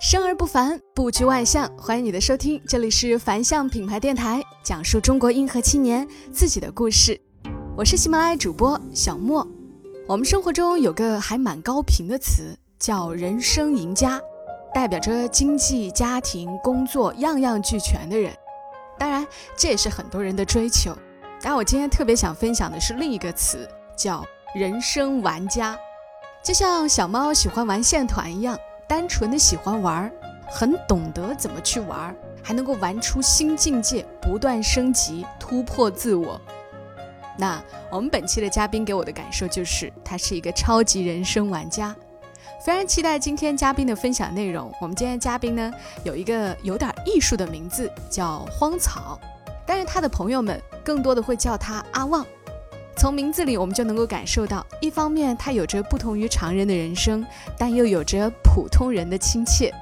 生而不凡，不拘万象。欢迎你的收听，这里是凡象品牌电台，讲述中国硬核青年自己的故事。我是喜马拉雅主播小莫。我们生活中有个还蛮高频的词，叫“人生赢家”，代表着经济、家庭、工作样样俱全的人。当然，这也是很多人的追求。但我今天特别想分享的是另一个词，叫“人生玩家”。就像小猫喜欢玩线团一样。单纯的喜欢玩，很懂得怎么去玩，还能够玩出新境界，不断升级，突破自我。那我们本期的嘉宾给我的感受就是，他是一个超级人生玩家。非常期待今天嘉宾的分享内容。我们今天嘉宾呢，有一个有点艺术的名字，叫荒草，但是他的朋友们更多的会叫他阿旺。从名字里，我们就能够感受到，一方面他有着不同于常人的人生，但又有着普通人的亲切。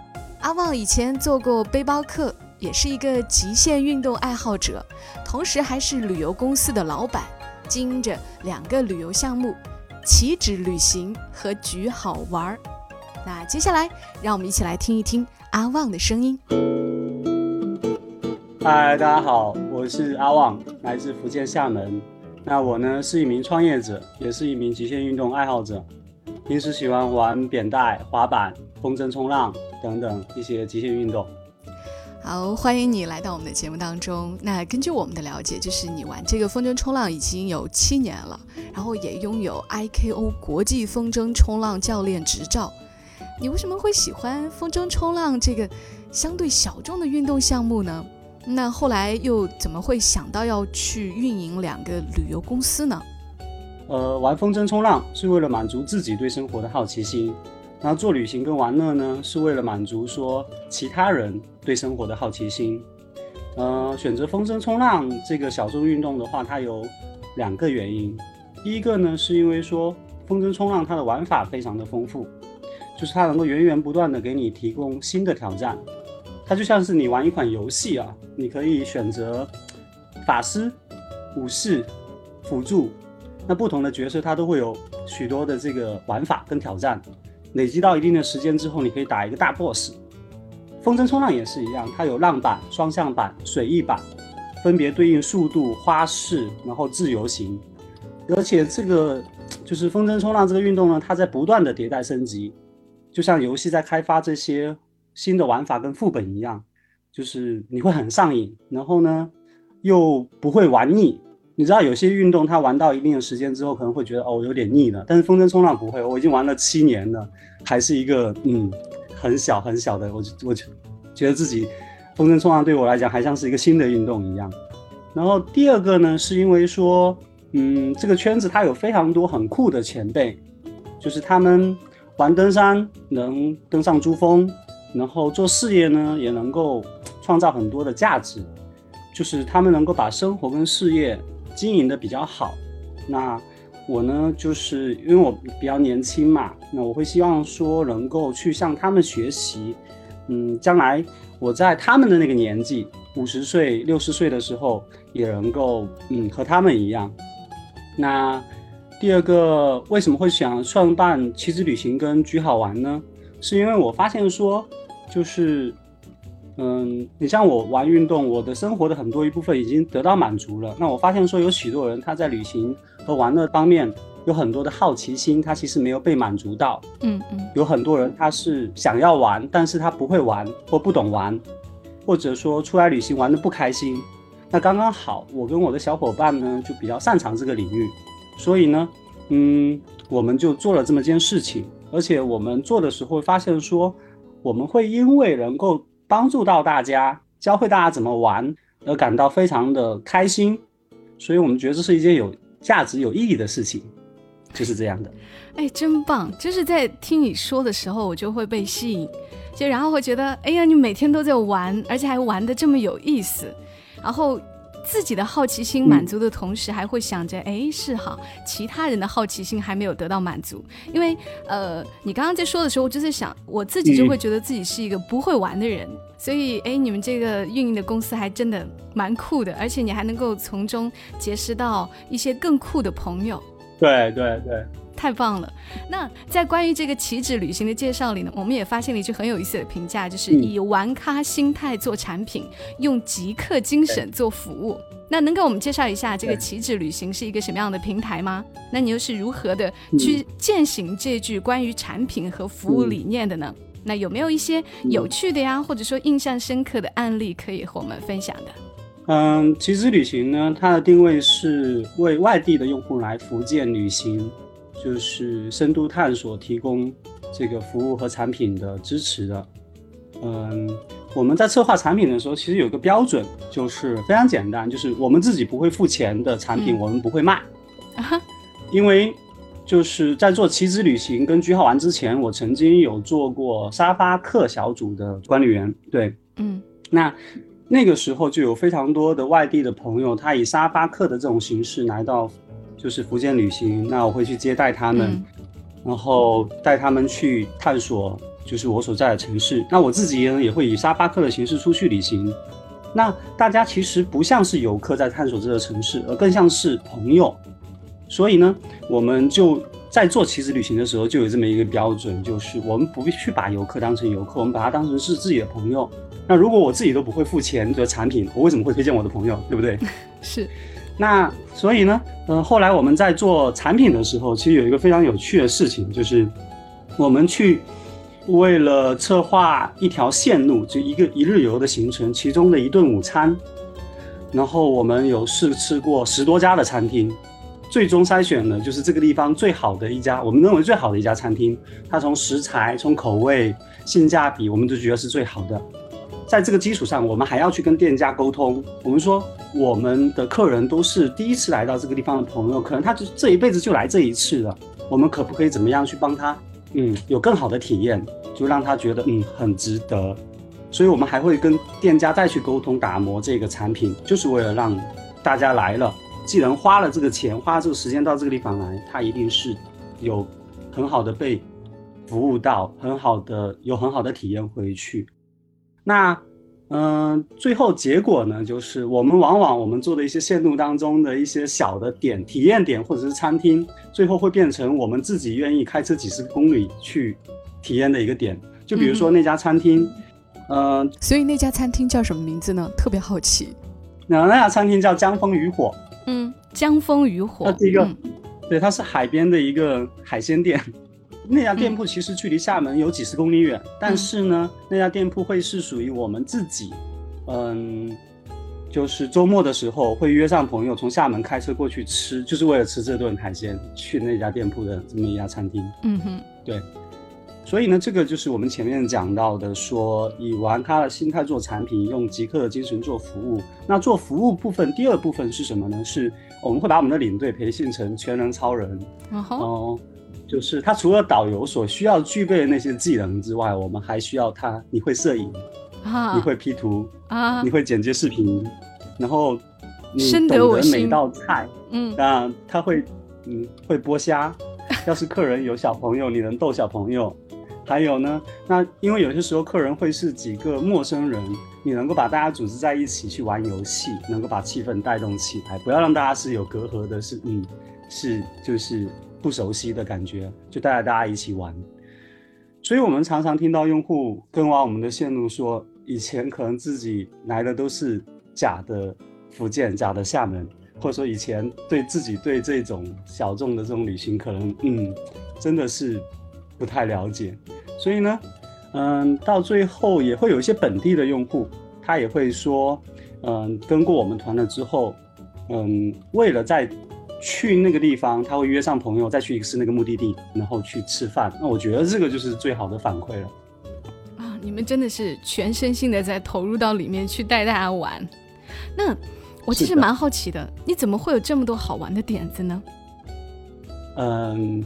阿旺以前做过背包客，也是一个极限运动爱好者，同时还是旅游公司的老板，经营着两个旅游项目：岂止旅行和局好玩儿。那接下来，让我们一起来听一听阿旺的声音。嗨，大家好，我是阿旺，来自福建厦门。那我呢是一名创业者，也是一名极限运动爱好者，平时喜欢玩扁带、滑板、风筝冲浪等等一些极限运动。好，欢迎你来到我们的节目当中。那根据我们的了解，就是你玩这个风筝冲浪已经有七年了，然后也拥有 IKO 国际风筝冲浪教练执照。你为什么会喜欢风筝冲浪这个相对小众的运动项目呢？那后来又怎么会想到要去运营两个旅游公司呢？呃，玩风筝冲浪是为了满足自己对生活的好奇心，然后做旅行跟玩乐呢，是为了满足说其他人对生活的好奇心。呃，选择风筝冲浪这个小众运动的话，它有两个原因。第一个呢，是因为说风筝冲浪它的玩法非常的丰富，就是它能够源源不断的给你提供新的挑战。它就像是你玩一款游戏啊，你可以选择法师、武士、辅助，那不同的角色它都会有许多的这个玩法跟挑战。累积到一定的时间之后，你可以打一个大 boss。风筝冲浪也是一样，它有浪板、双向板、水翼板，分别对应速度、花式，然后自由行。而且这个就是风筝冲浪这个运动呢，它在不断的迭代升级，就像游戏在开发这些。新的玩法跟副本一样，就是你会很上瘾，然后呢又不会玩腻。你知道有些运动它玩到一定的时间之后，可能会觉得哦有点腻了，但是风筝冲浪不会，我已经玩了七年了，还是一个嗯很小很小的，我我就觉得自己风筝冲浪对我来讲还像是一个新的运动一样。然后第二个呢，是因为说嗯这个圈子它有非常多很酷的前辈，就是他们玩登山能登上珠峰。然后做事业呢，也能够创造很多的价值，就是他们能够把生活跟事业经营的比较好。那我呢，就是因为我比较年轻嘛，那我会希望说能够去向他们学习。嗯，将来我在他们的那个年纪，五十岁、六十岁的时候，也能够嗯和他们一样。那第二个，为什么会想创办妻子旅行跟居好玩呢？是因为我发现说。就是，嗯，你像我玩运动，我的生活的很多一部分已经得到满足了。那我发现说，有许多人他在旅行和玩乐方面有很多的好奇心，他其实没有被满足到。嗯嗯，有很多人他是想要玩，但是他不会玩或不懂玩，或者说出来旅行玩的不开心。那刚刚好，我跟我的小伙伴呢就比较擅长这个领域，所以呢，嗯，我们就做了这么件事情。而且我们做的时候发现说。我们会因为能够帮助到大家，教会大家怎么玩而感到非常的开心，所以我们觉得这是一件有价值、有意义的事情，就是这样的。哎，真棒！就是在听你说的时候，我就会被吸引，就然后会觉得，哎呀，你每天都在玩，而且还玩的这么有意思，然后。自己的好奇心满足的同时，还会想着，哎，是哈，其他人的好奇心还没有得到满足。因为，呃，你刚刚在说的时候，我就在想，我自己就会觉得自己是一个不会玩的人。所以，哎，你们这个运营的公司还真的蛮酷的，而且你还能够从中结识到一些更酷的朋友。对对对，太棒了！那在关于这个岂止旅行的介绍里呢，我们也发现了一句很有意思的评价，就是以玩咖心态做产品，用极客精神做服务。那能给我们介绍一下这个岂止旅行是一个什么样的平台吗？那你又是如何的去践行这句关于产品和服务理念的呢？那有没有一些有趣的呀，或者说印象深刻的案例可以和我们分享的？嗯，其实旅行呢，它的定位是为外地的用户来福建旅行，就是深度探索提供这个服务和产品的支持的。嗯，我们在策划产品的时候，其实有个标准，就是非常简单，就是我们自己不会付钱的产品，我们不会卖。啊，因为就是在做旗帜旅行跟句号玩之前，我曾经有做过沙发客小组的管理员。对，嗯，那。那个时候就有非常多的外地的朋友，他以沙发客的这种形式来到，就是福建旅行。那我会去接待他们，然后带他们去探索，就是我所在的城市。那我自己呢，也会以沙发客的形式出去旅行。那大家其实不像是游客在探索这个城市，而更像是朋友。所以呢，我们就在做旗子旅行的时候，就有这么一个标准，就是我们不必去把游客当成游客，我们把他当成是自己的朋友。那如果我自己都不会付钱的产品，我为什么会推荐我的朋友，对不对？是。那所以呢，嗯，后来我们在做产品的时候，其实有一个非常有趣的事情，就是我们去为了策划一条线路，就一个一日游的行程，其中的一顿午餐，然后我们有试吃过十多家的餐厅，最终筛选了就是这个地方最好的一家，我们认为最好的一家餐厅，它从食材、从口味、性价比，我们都觉得是最好的。在这个基础上，我们还要去跟店家沟通。我们说，我们的客人都是第一次来到这个地方的朋友，可能他就这一辈子就来这一次了。我们可不可以怎么样去帮他，嗯，有更好的体验，就让他觉得嗯很值得。所以我们还会跟店家再去沟通打磨这个产品，就是为了让大家来了，既然花了这个钱，花这个时间到这个地方来，他一定是有很好的被服务到，很好的有很好的体验回去。那，嗯，最后结果呢，就是我们往往我们做的一些线路当中的一些小的点、体验点或者是餐厅，最后会变成我们自己愿意开车几十公里去体验的一个点。就比如说那家餐厅，嗯，所以那家餐厅叫什么名字呢？特别好奇。那那家餐厅叫江风渔火。嗯，江风渔火。它是一个，对，它是海边的一个海鲜店。那家店铺其实距离厦门有几十公里远，但是呢，那家店铺会是属于我们自己，嗯，就是周末的时候会约上朋友从厦门开车过去吃，就是为了吃这顿海鲜，去那家店铺的这么一家餐厅。嗯哼，对。所以呢，这个就是我们前面讲到的，说以玩咖的心态做产品，用极客的精神做服务。那做服务部分，第二部分是什么呢？是我们会把我们的领队培训成全能超人。哦。就是他除了导游所需要具备的那些技能之外，我们还需要他，你会摄影，啊，你会 P 图啊，你会剪接视频，然后你懂得每道菜，嗯，那他会，嗯，会剥虾。要是客人有小朋友，你能逗小朋友。还有呢，那因为有些时候客人会是几个陌生人，你能够把大家组织在一起去玩游戏，能够把气氛带动起来，不要让大家是有隔阂的，是，嗯，是就是。不熟悉的感觉，就带着大家一起玩。所以，我们常常听到用户跟完我们的线路说，以前可能自己来的都是假的福建、假的厦门，或者说以前对自己对这种小众的这种旅行，可能嗯，真的是不太了解。所以呢，嗯，到最后也会有一些本地的用户，他也会说，嗯，跟过我们团了之后，嗯，为了在去那个地方，他会约上朋友，再去一次那个目的地，然后去吃饭。那我觉得这个就是最好的反馈了。啊，你们真的是全身心的在投入到里面去带大家玩。那我其实蛮好奇的，你怎么会有这么多好玩的点子呢？嗯，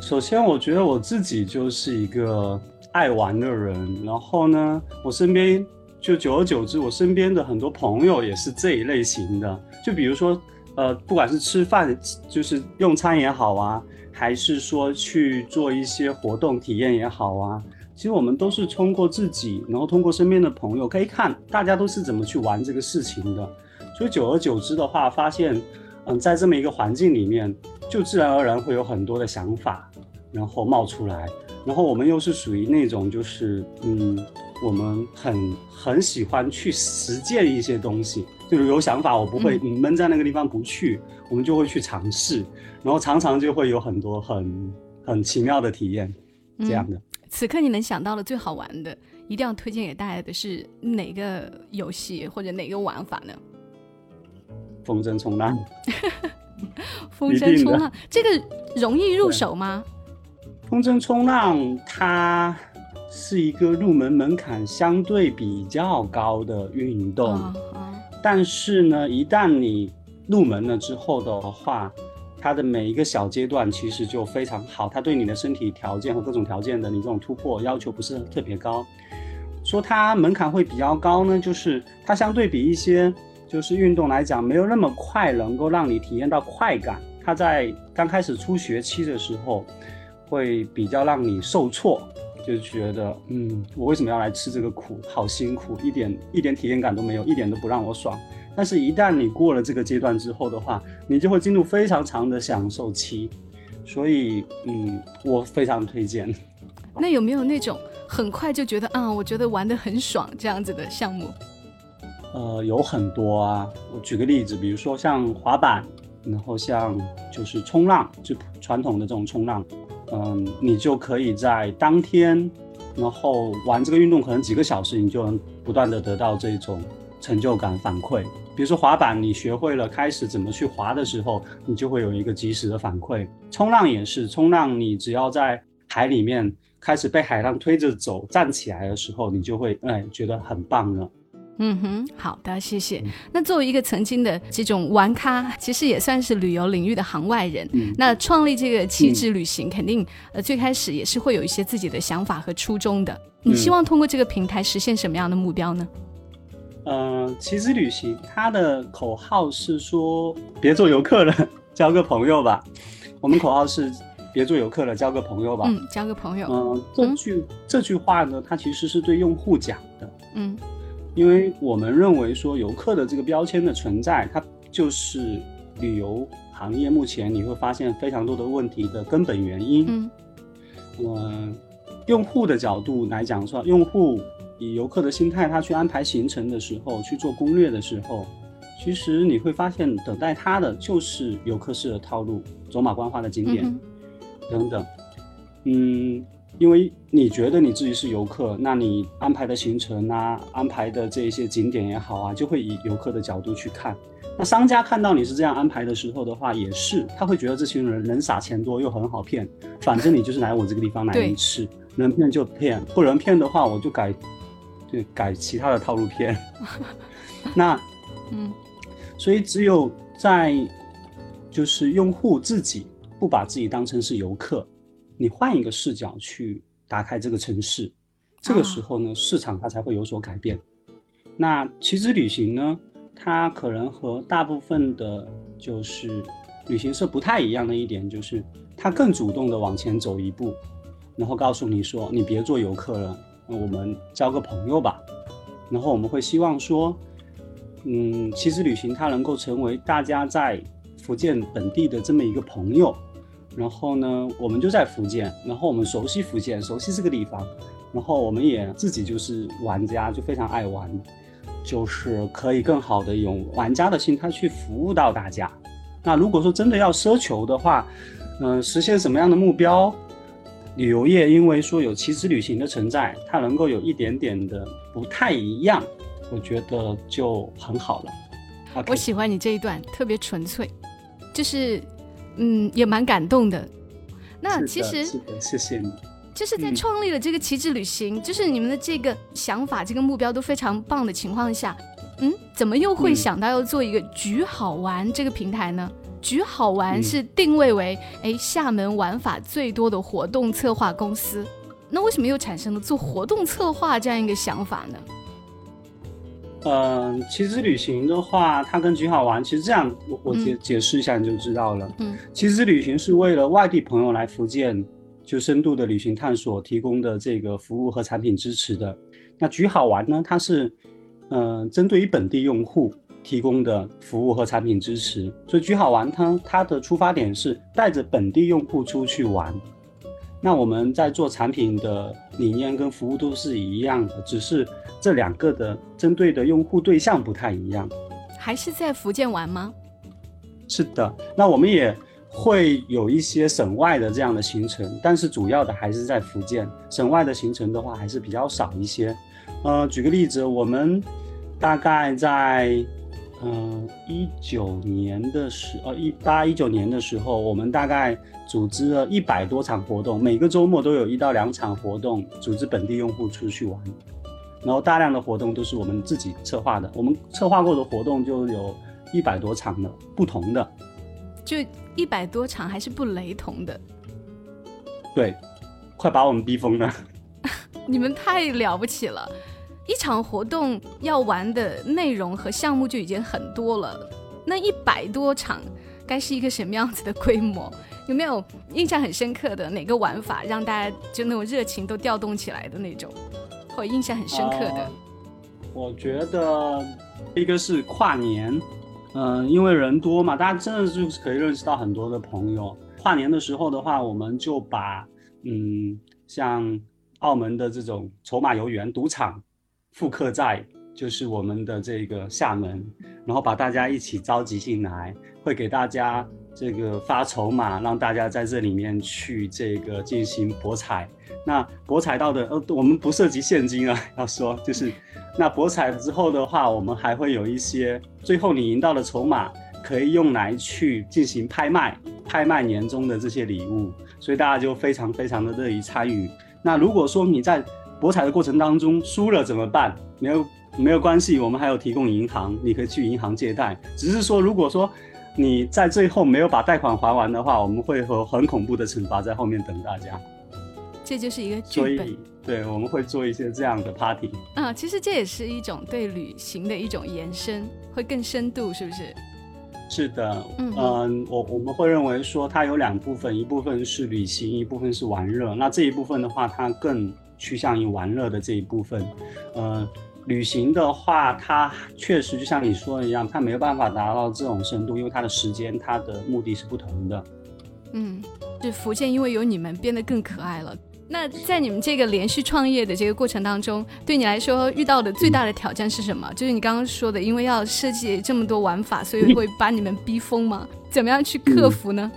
首先我觉得我自己就是一个爱玩的人，然后呢，我身边就久而久之，我身边的很多朋友也是这一类型的，就比如说。呃，不管是吃饭，就是用餐也好啊，还是说去做一些活动体验也好啊，其实我们都是通过自己，然后通过身边的朋友，可以看大家都是怎么去玩这个事情的。所以久而久之的话，发现，嗯，在这么一个环境里面，就自然而然会有很多的想法，然后冒出来。然后我们又是属于那种就是嗯，我们很很喜欢去实践一些东西，就是有想法，我不会闷在那个地方不去，我们就会去尝试，然后常常就会有很多很很奇妙的体验，这样的。此刻你能想到的最好玩的，一定要推荐给大家的是哪个游戏或者哪个玩法呢？风筝冲浪。风筝冲浪这个容易入手吗？风筝冲浪它是一个入门门槛相对比较高的运动，但是呢，一旦你入门了之后的话，它的每一个小阶段其实就非常好，它对你的身体条件和各种条件的你这种突破要求不是特别高。说它门槛会比较高呢，就是它相对比一些就是运动来讲，没有那么快能够让你体验到快感。它在刚开始初学期的时候。会比较让你受挫，就觉得嗯，我为什么要来吃这个苦？好辛苦，一点一点体验感都没有，一点都不让我爽。但是，一旦你过了这个阶段之后的话，你就会进入非常长的享受期。所以，嗯，我非常推荐。那有没有那种很快就觉得啊，我觉得玩得很爽这样子的项目？呃，有很多啊。我举个例子，比如说像滑板，然后像就是冲浪，就传统的这种冲浪。嗯，你就可以在当天，然后玩这个运动，可能几个小时，你就能不断的得到这种成就感反馈。比如说滑板，你学会了开始怎么去滑的时候，你就会有一个及时的反馈。冲浪也是，冲浪你只要在海里面开始被海浪推着走，站起来的时候，你就会哎觉得很棒了。嗯哼，好的，谢谢。那作为一个曾经的这种玩咖，其实也算是旅游领域的行外人。那创立这个旗帜旅行，肯定呃最开始也是会有一些自己的想法和初衷的。你希望通过这个平台实现什么样的目标呢？呃，旗帜旅行它的口号是说别做游客了，交个朋友吧。我们口号是别做游客了，交个朋友吧。嗯，交个朋友。嗯，这句这句话呢，它其实是对用户讲的。嗯。因为我们认为说游客的这个标签的存在，它就是旅游行业目前你会发现非常多的问题的根本原因。嗯，呃，用户的角度来讲说，用户以游客的心态，他去安排行程的时候，去做攻略的时候，其实你会发现等待他的就是游客式的套路，走马观花的景点等等。嗯。因为你觉得你自己是游客，那你安排的行程啊，安排的这些景点也好啊，就会以游客的角度去看。那商家看到你是这样安排的时候的话，也是他会觉得这群人人傻钱多又很好骗，反正你就是来我这个地方来一次，能骗就骗，不能骗的话我就改，就改其他的套路骗。那，嗯，所以只有在就是用户自己不把自己当成是游客。你换一个视角去打开这个城市，这个时候呢，市场它才会有所改变。那其实旅行呢，它可能和大部分的，就是旅行社不太一样的一点，就是它更主动的往前走一步，然后告诉你说，你别做游客了，我们交个朋友吧。然后我们会希望说，嗯，其实旅行它能够成为大家在福建本地的这么一个朋友。然后呢，我们就在福建，然后我们熟悉福建，熟悉这个地方，然后我们也自己就是玩家，就非常爱玩，就是可以更好的用玩家的心态去服务到大家。那如果说真的要奢求的话，嗯，实现什么样的目标？旅游业因为说有旗帜旅行的存在，它能够有一点点的不太一样，我觉得就很好了。我喜欢你这一段，特别纯粹，就是。嗯，也蛮感动的。那其实，谢谢你。就是在创立了这个旗帜旅行，就是你们的这个想法、这个目标都非常棒的情况下，嗯，怎么又会想到要做一个“局好玩”这个平台呢？“局好玩”是定位为哎厦门玩法最多的活动策划公司，那为什么又产生了做活动策划这样一个想法呢？嗯，其实旅行的话，它跟橘好玩，其实这样我我解解释一下你就知道了。嗯，其实旅行是为了外地朋友来福建就深度的旅行探索提供的这个服务和产品支持的。那橘好玩呢，它是嗯针对于本地用户，提供的服务和产品支持。所以橘好玩它它的出发点是带着本地用户出去玩。那我们在做产品的理念跟服务都是一样的，只是这两个的针对的用户对象不太一样。还是在福建玩吗？是的，那我们也会有一些省外的这样的行程，但是主要的还是在福建。省外的行程的话还是比较少一些。呃，举个例子，我们大概在嗯一九年的时，呃一八一九年的时候，我们大概组织了一百多场活动，每个周末都有一到两场活动，组织本地用户出去玩。然后大量的活动都是我们自己策划的，我们策划过的活动就有一百多场的不同的，就一百多场还是不雷同的。对，快把我们逼疯了。你们太了不起了，一场活动要玩的内容和项目就已经很多了，那一百多场该是一个什么样子的规模？有没有印象很深刻的哪个玩法让大家就那种热情都调动起来的那种？或印象很深刻的，我觉得一个是跨年，嗯，因为人多嘛，大家真的就是可以认识到很多的朋友。跨年的时候的话，我们就把嗯，像澳门的这种筹码游园赌场复刻在就是我们的这个厦门，然后把大家一起召集进来，会给大家这个发筹码，让大家在这里面去这个进行博彩。那博彩到的，呃，我们不涉及现金啊。要说就是，那博彩之后的话，我们还会有一些，最后你赢到的筹码可以用来去进行拍卖，拍卖年终的这些礼物，所以大家就非常非常的乐意参与。那如果说你在博彩的过程当中输了怎么办？没有没有关系，我们还有提供银行，你可以去银行借贷。只是说，如果说你在最后没有把贷款还完的话，我们会和很恐怖的惩罚在后面等大家。这就是一个剧本，对，我们会做一些这样的 party。啊，其实这也是一种对旅行的一种延伸，会更深度，是不是？是的，嗯，我我们会认为说它有两部分，一部分是旅行，一部分是玩乐。那这一部分的话，它更趋向于玩乐的这一部分。呃，旅行的话，它确实就像你说的一样，它没有办法达到这种深度，因为它的时间、它的目的是不同的。嗯，是福建，因为有你们变得更可爱了。那在你们这个连续创业的这个过程当中，对你来说遇到的最大的挑战是什么？就是你刚刚说的，因为要设计这么多玩法，所以会把你们逼疯吗？怎么样去克服呢？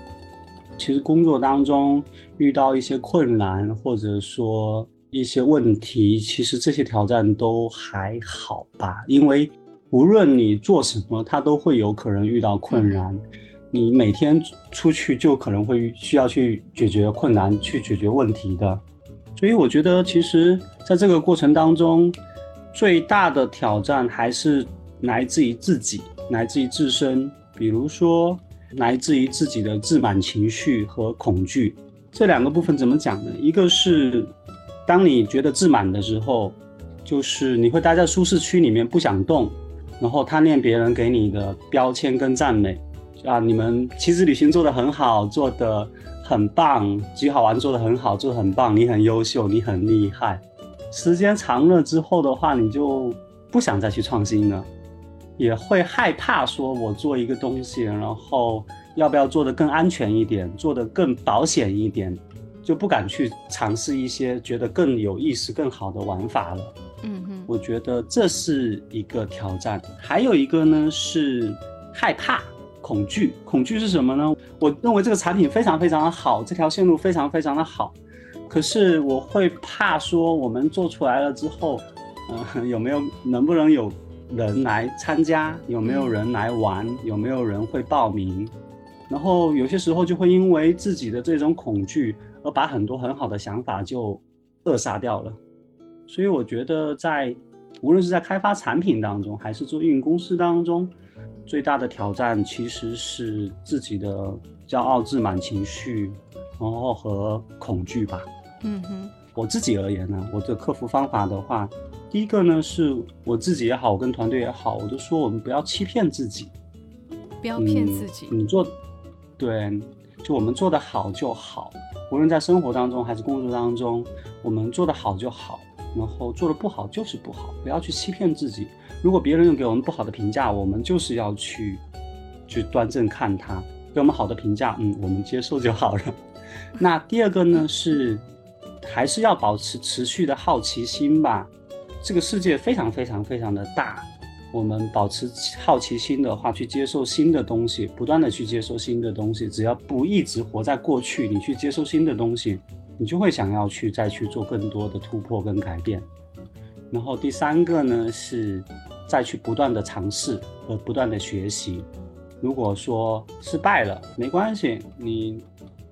其实工作当中遇到一些困难，或者说一些问题，其实这些挑战都还好吧，因为无论你做什么，它都会有可能遇到困难。你每天出去就可能会需要去解决困难、去解决问题的，所以我觉得其实在这个过程当中，最大的挑战还是来自于自己，来自于自身，比如说来自于自己的自满情绪和恐惧。这两个部分怎么讲呢？一个是当你觉得自满的时候，就是你会待在舒适区里面不想动，然后贪恋别人给你的标签跟赞美。啊，你们其实旅行做得很好，做得很棒，极好玩，做得很好，做得很棒，你很优秀，你很厉害。时间长了之后的话，你就不想再去创新了，也会害怕说，我做一个东西，然后要不要做得更安全一点，做得更保险一点，就不敢去尝试一些觉得更有意思、更好的玩法了。嗯哼，我觉得这是一个挑战。还有一个呢是害怕。恐惧，恐惧是什么呢？我认为这个产品非常非常的好，这条线路非常非常的好，可是我会怕说，我们做出来了之后，嗯，有没有能不能有人来参加？有没有人来玩？有没有人会报名？然后有些时候就会因为自己的这种恐惧，而把很多很好的想法就扼杀掉了。所以我觉得，在无论是在开发产品当中，还是做运营公司当中。最大的挑战其实是自己的骄傲、自满情绪，然后和恐惧吧。嗯哼，我自己而言呢，我的克服方法的话，第一个呢是我自己也好，我跟团队也好，我都说我们不要欺骗自己，不要骗自己。你做，对，就我们做的好就好，无论在生活当中还是工作当中，我们做的好就好。然后做的不好就是不好，不要去欺骗自己。如果别人又给我们不好的评价，我们就是要去去端正看他，给我们好的评价，嗯，我们接受就好了。那第二个呢是，还是要保持持续的好奇心吧。这个世界非常非常非常的大。我们保持好奇心的话，去接受新的东西，不断的去接受新的东西。只要不一直活在过去，你去接受新的东西，你就会想要去再去做更多的突破跟改变。然后第三个呢是再去不断的尝试和不断的学习。如果说失败了，没关系，你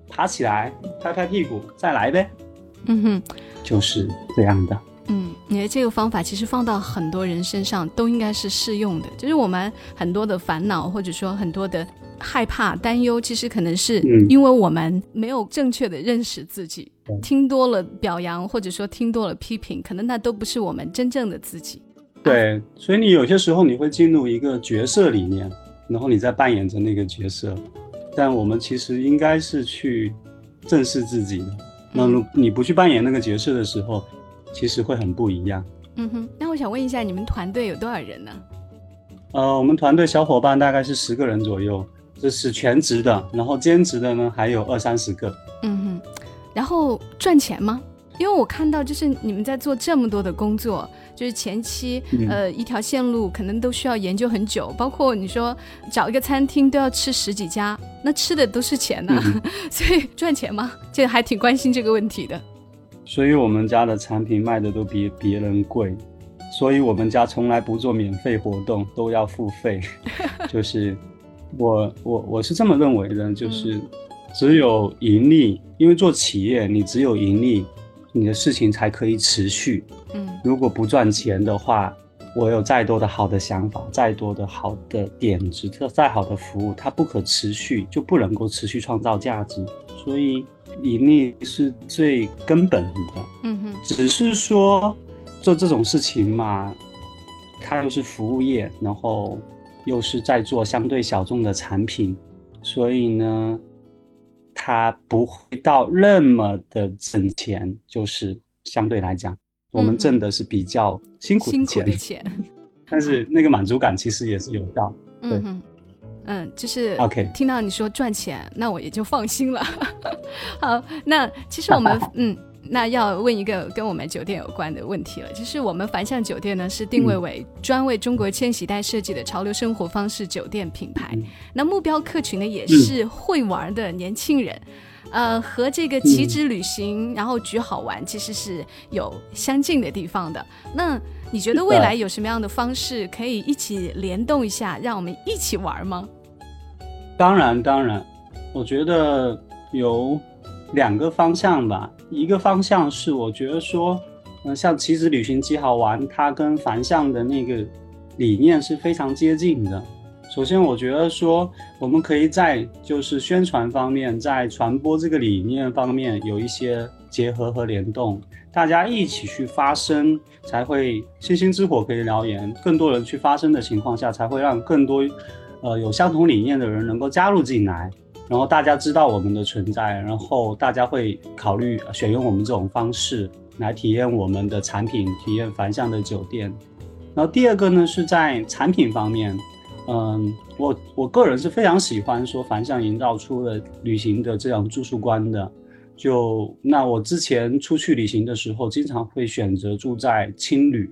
爬起来拍拍屁股再来呗。嗯哼，就是这样的。嗯，你的这个方法其实放到很多人身上都应该是适用的。就是我们很多的烦恼，或者说很多的害怕、担忧，其实可能是因为我们没有正确的认识自己，听多了表扬，或者说听多了批评，可能那都不是我们真正的自己。对，所以你有些时候你会进入一个角色里面，然后你在扮演着那个角色，但我们其实应该是去正视自己的。那你不去扮演那个角色的时候。其实会很不一样。嗯哼，那我想问一下，你们团队有多少人呢？呃，我们团队小伙伴大概是十个人左右，这是全职的，然后兼职的呢还有二三十个。嗯哼，然后赚钱吗？因为我看到就是你们在做这么多的工作，就是前期呃一条线路可能都需要研究很久，包括你说找一个餐厅都要吃十几家，那吃的都是钱呐，所以赚钱吗？这还挺关心这个问题的。所以我们家的产品卖的都比别人贵，所以我们家从来不做免费活动，都要付费。就是我我我是这么认为的，就是只有盈利，因为做企业你只有盈利，你的事情才可以持续。嗯，如果不赚钱的话，我有再多的好的想法，再多的好的点子，再好的服务，它不可持续，就不能够持续创造价值。所以。盈利是最根本的，嗯哼，只是说做这种事情嘛，它又是服务业，然后又是在做相对小众的产品，所以呢，它不会到那么的挣钱，就是相对来讲，我们挣的是比较辛苦的钱，但是那个满足感其实也是有到，对。嗯，就是 OK。听到你说赚钱，那我也就放心了。好，那其实我们 嗯，那要问一个跟我们酒店有关的问题了。就是我们凡向酒店呢，是定位为专为中国千禧代设计的潮流生活方式酒店品牌。那目标客群呢，也是会玩的年轻人。呃，和这个旗帜旅行，然后举好玩，其实是有相近的地方的。那你觉得未来有什么样的方式可以一起联动一下，让我们一起玩吗？当然，当然，我觉得有两个方向吧。一个方向是，我觉得说，嗯，像棋子旅行极好玩，它跟凡向的那个理念是非常接近的。首先，我觉得说，我们可以在就是宣传方面，在传播这个理念方面有一些结合和联动，大家一起去发声，才会星星之火可以燎原。更多人去发声的情况下，才会让更多。呃，有相同理念的人能够加入进来，然后大家知道我们的存在，然后大家会考虑选用我们这种方式来体验我们的产品，体验凡向的酒店。然后第二个呢，是在产品方面，嗯，我我个人是非常喜欢说凡向营造出了旅行的这样住宿观的。就那我之前出去旅行的时候，经常会选择住在青旅。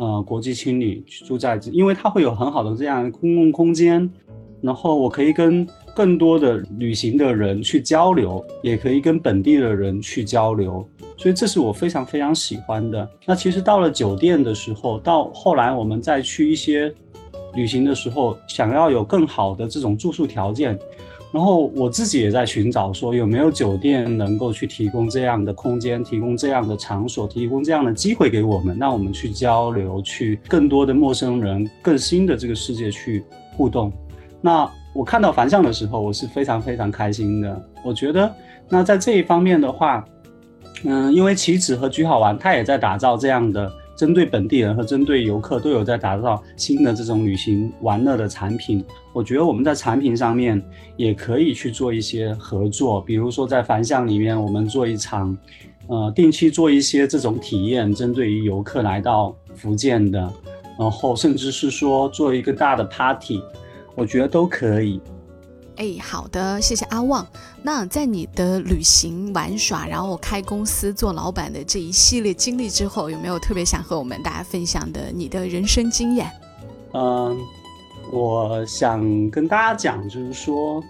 呃，国际青旅住在，因为它会有很好的这样公共空间，然后我可以跟更多的旅行的人去交流，也可以跟本地的人去交流，所以这是我非常非常喜欢的。那其实到了酒店的时候，到后来我们再去一些旅行的时候，想要有更好的这种住宿条件。然后我自己也在寻找，说有没有酒店能够去提供这样的空间，提供这样的场所，提供这样的机会给我们，让我们去交流，去更多的陌生人、更新的这个世界去互动。那我看到凡向的时候，我是非常非常开心的。我觉得，那在这一方面的话，嗯，因为棋子和菊好玩，他也在打造这样的。针对本地人和针对游客都有在打造新的这种旅行玩乐的产品。我觉得我们在产品上面也可以去做一些合作，比如说在凡向里面，我们做一场，呃，定期做一些这种体验，针对于游客来到福建的，然后甚至是说做一个大的 party，我觉得都可以。哎，好的，谢谢阿旺。那在你的旅行、玩耍，然后开公司、做老板的这一系列经历之后，有没有特别想和我们大家分享的你的人生经验？嗯，我想跟大家讲，就是说，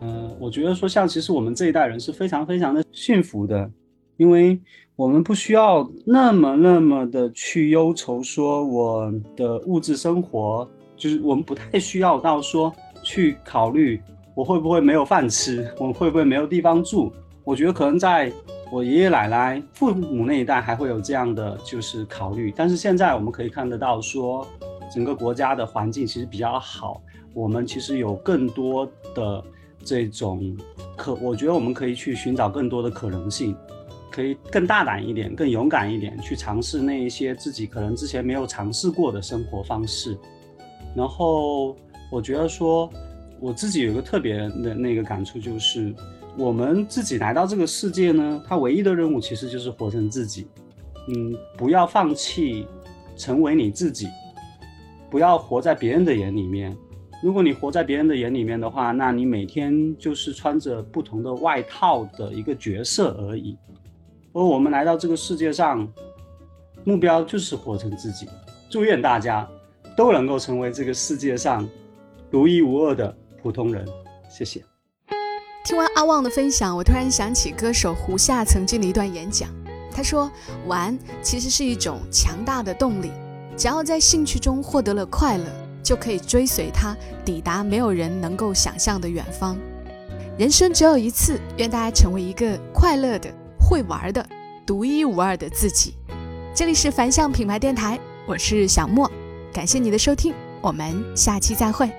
嗯，我觉得说，像其实我们这一代人是非常非常的幸福的，因为我们不需要那么那么的去忧愁，说我的物质生活，就是我们不太需要到说。去考虑我会不会没有饭吃，我会不会没有地方住？我觉得可能在我爷爷奶奶、父母那一代还会有这样的就是考虑，但是现在我们可以看得到，说整个国家的环境其实比较好，我们其实有更多的这种可，我觉得我们可以去寻找更多的可能性，可以更大胆一点、更勇敢一点，去尝试那一些自己可能之前没有尝试过的生活方式，然后。我觉得说，我自己有一个特别的那个感触，就是我们自己来到这个世界呢，它唯一的任务其实就是活成自己。嗯，不要放弃成为你自己，不要活在别人的眼里面。如果你活在别人的眼里面的话，那你每天就是穿着不同的外套的一个角色而已。而我们来到这个世界上，目标就是活成自己。祝愿大家都能够成为这个世界上。独一无二的普通人，谢谢。听完阿旺的分享，我突然想起歌手胡夏曾经的一段演讲。他说：“玩其实是一种强大的动力，只要在兴趣中获得了快乐，就可以追随它抵达没有人能够想象的远方。人生只有一次，愿大家成为一个快乐的、会玩的、独一无二的自己。”这里是凡向品牌电台，我是小莫，感谢你的收听，我们下期再会。